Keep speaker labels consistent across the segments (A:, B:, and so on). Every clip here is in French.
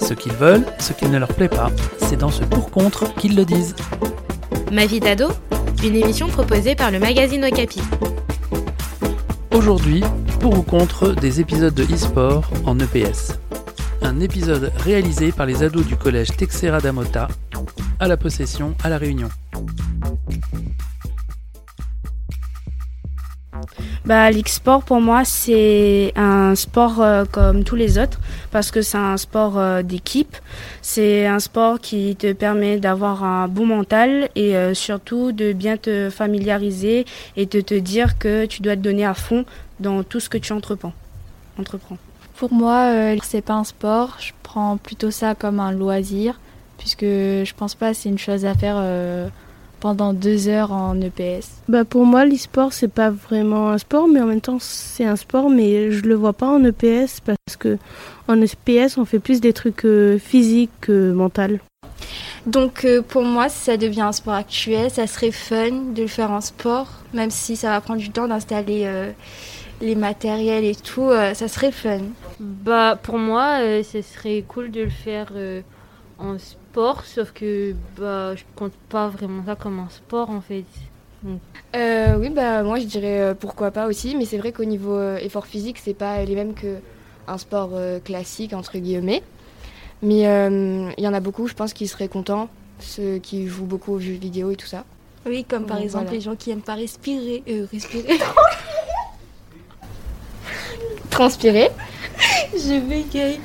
A: Ce qu'ils veulent, ce qui ne leur plaît pas, c'est dans ce pour-contre qu'ils le disent.
B: Ma vie d'ado, une émission proposée par le magazine Okapi.
A: Aujourd'hui, pour ou contre des épisodes de e-sport en EPS. Un épisode réalisé par les ados du collège Texera d'Amota, à la possession à la Réunion.
C: Bah, l'e-sport pour moi c'est un sport euh, comme tous les autres parce que c'est un sport euh, d'équipe. C'est un sport qui te permet d'avoir un bon mental et euh, surtout de bien te familiariser et de te dire que tu dois te donner à fond dans tout ce que tu entreprends. entreprends.
D: Pour moi, c'est pas un sport. Je prends plutôt ça comme un loisir, puisque je pense pas c'est une chose à faire pendant deux heures en EPS.
E: Bah pour moi, l'e-sport, c'est pas vraiment un sport, mais en même temps, c'est un sport, mais je le vois pas en EPS parce que en EPS, on fait plus des trucs euh, physiques que mental.
D: Donc euh, pour moi, si ça devient un sport actuel, ça serait fun de le faire en sport, même si ça va prendre du temps d'installer euh, les matériels et tout, euh, ça serait fun.
F: Bah pour moi, euh, ce serait cool de le faire euh, en sport, sauf que bah je compte pas vraiment ça comme un sport en fait.
G: Euh, oui, bah moi je dirais euh, pourquoi pas aussi, mais c'est vrai qu'au niveau euh, effort physique, c'est pas les mêmes que un sport euh, classique entre guillemets. Mais euh, il y en a beaucoup, je pense, qui seraient contents, ceux qui jouent beaucoup aux jeux vidéo et tout ça.
D: Oui, comme par exemple
G: voilà.
D: les gens qui aiment pas respirer, euh, respirer.
G: Transpirer.
D: Je bégaye.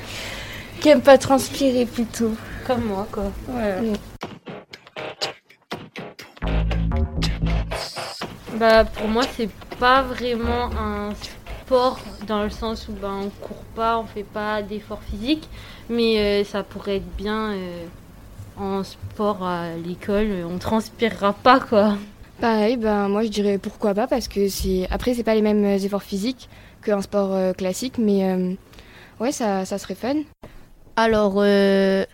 D: Qui aiment pas transpirer plutôt.
F: Comme moi quoi. Bah pour moi c'est pas vraiment un sport dans le sens où bah, on court pas, on fait pas d'efforts physiques, mais euh, ça pourrait être bien euh, en sport à l'école, on transpirera pas quoi.
G: Pareil, ben moi je dirais pourquoi pas parce que c'est après c'est pas les mêmes euh, efforts physiques qu'un sport euh, classique, mais euh, ouais ça, ça serait fun.
H: Alors, euh,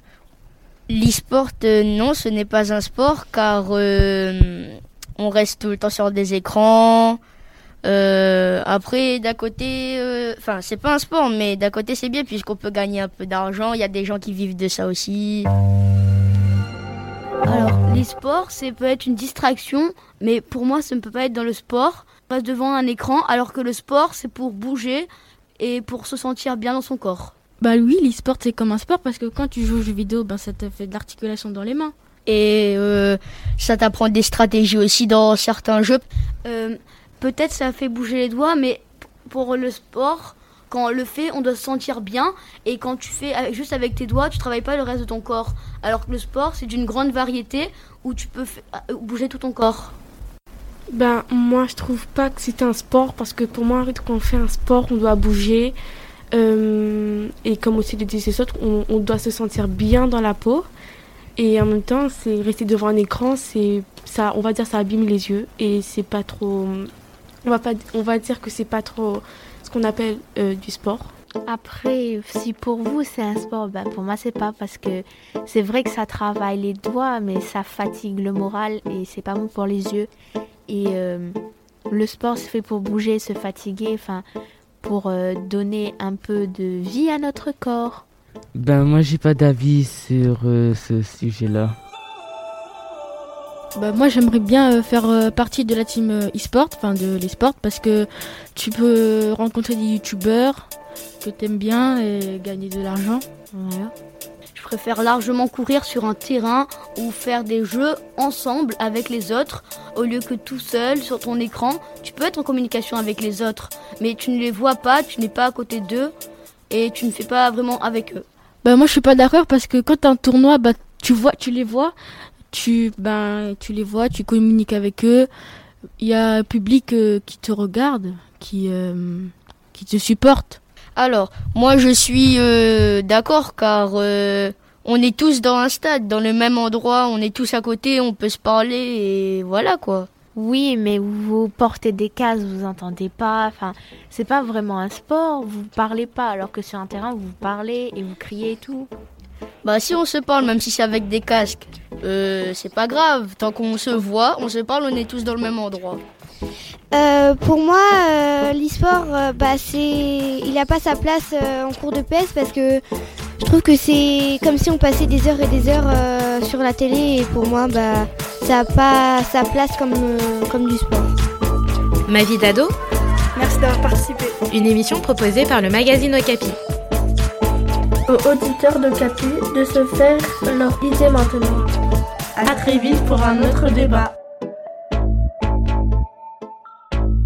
H: l'e-sport, euh, non, ce n'est pas un sport car euh, on reste tout le temps sur des écrans. Euh, après, d'un côté, enfin, c'est pas un sport, mais d'un côté, c'est bien puisqu'on peut gagner un peu d'argent. Il y a des gens qui vivent de ça aussi. Alors, l'e-sport, c'est peut être une distraction, mais pour moi, ça ne peut pas être dans le sport. On passe devant un écran, alors que le sport, c'est pour bouger et pour se sentir bien dans son corps.
I: Bah oui, l'e-sport c'est comme un sport parce que quand tu joues aux jeux vidéo, ben ça te fait de l'articulation dans les mains.
H: Et euh, ça t'apprend des stratégies aussi dans certains jeux. Euh, Peut-être ça fait bouger les doigts, mais pour le sport, quand on le fait, on doit se sentir bien. Et quand tu fais avec- juste avec tes doigts, tu travailles pas le reste de ton corps. Alors que le sport, c'est d'une grande variété où tu peux euh, bouger tout ton corps.
E: Ben moi, je trouve pas que c'est un sport parce que pour moi, quand on fait un sport, on doit bouger. Euh, et comme aussi le disent les autres, on, doit se sentir bien dans la peau. Et en même temps, c'est rester devant un écran, c'est ça, on va dire ça abîme les yeux et c'est pas trop. On va pas, on va dire que c'est pas trop ce qu'on appelle euh, du sport.
J: Après, si pour vous c'est un sport, ben pour moi c'est pas parce que c'est vrai que ça travaille les doigts, mais ça fatigue le moral et c'est pas bon pour les yeux. Et euh, le sport c'est fait pour bouger, se fatiguer, enfin pour euh, donner un peu de vie à notre corps.
K: Ben moi j'ai pas d'avis sur euh, ce sujet-là.
I: Bah moi j'aimerais bien euh, faire partie de la team e-sport, enfin de l'e-sport parce que tu peux rencontrer des youtubeurs que t'aimes bien et gagner de l'argent. Voilà.
H: Préfère largement courir sur un terrain ou faire des jeux ensemble avec les autres au lieu que tout seul sur ton écran. Tu peux être en communication avec les autres, mais tu ne les vois pas, tu n'es pas à côté d'eux et tu ne fais pas vraiment avec eux.
I: Bah moi je suis pas d'accord parce que quand t'as un tournoi, bah tu vois, tu les vois, tu ben tu les vois, tu communiques avec eux. Il y a un public euh, qui te regarde, qui euh, qui te supporte.
H: Alors, moi je suis euh, d'accord car euh,
L: on est tous dans un stade, dans le même endroit, on est tous à côté, on peut se parler et voilà quoi.
J: Oui, mais vous portez des casques, vous entendez pas. Enfin, c'est pas vraiment un sport. Vous parlez pas, alors que sur un terrain, vous parlez et vous criez et tout.
L: Bah si on se parle, même si c'est avec des casques, euh, c'est pas grave. Tant qu'on se voit, on se parle, on est tous dans le même endroit.
M: Euh, pour moi, euh, l'e-sport, euh, bah, c'est, il n'a pas sa place euh, en cours de PS parce que je trouve que c'est comme si on passait des heures et des heures euh, sur la télé et pour moi, bah, ça n'a pas sa place comme, euh, comme du sport.
B: Ma vie d'ado
N: Merci d'avoir participé.
B: Une émission proposée par le magazine Okapi.
O: Aux auditeurs de Capi de se faire leur idée maintenant.
P: À très vite pour un autre débat.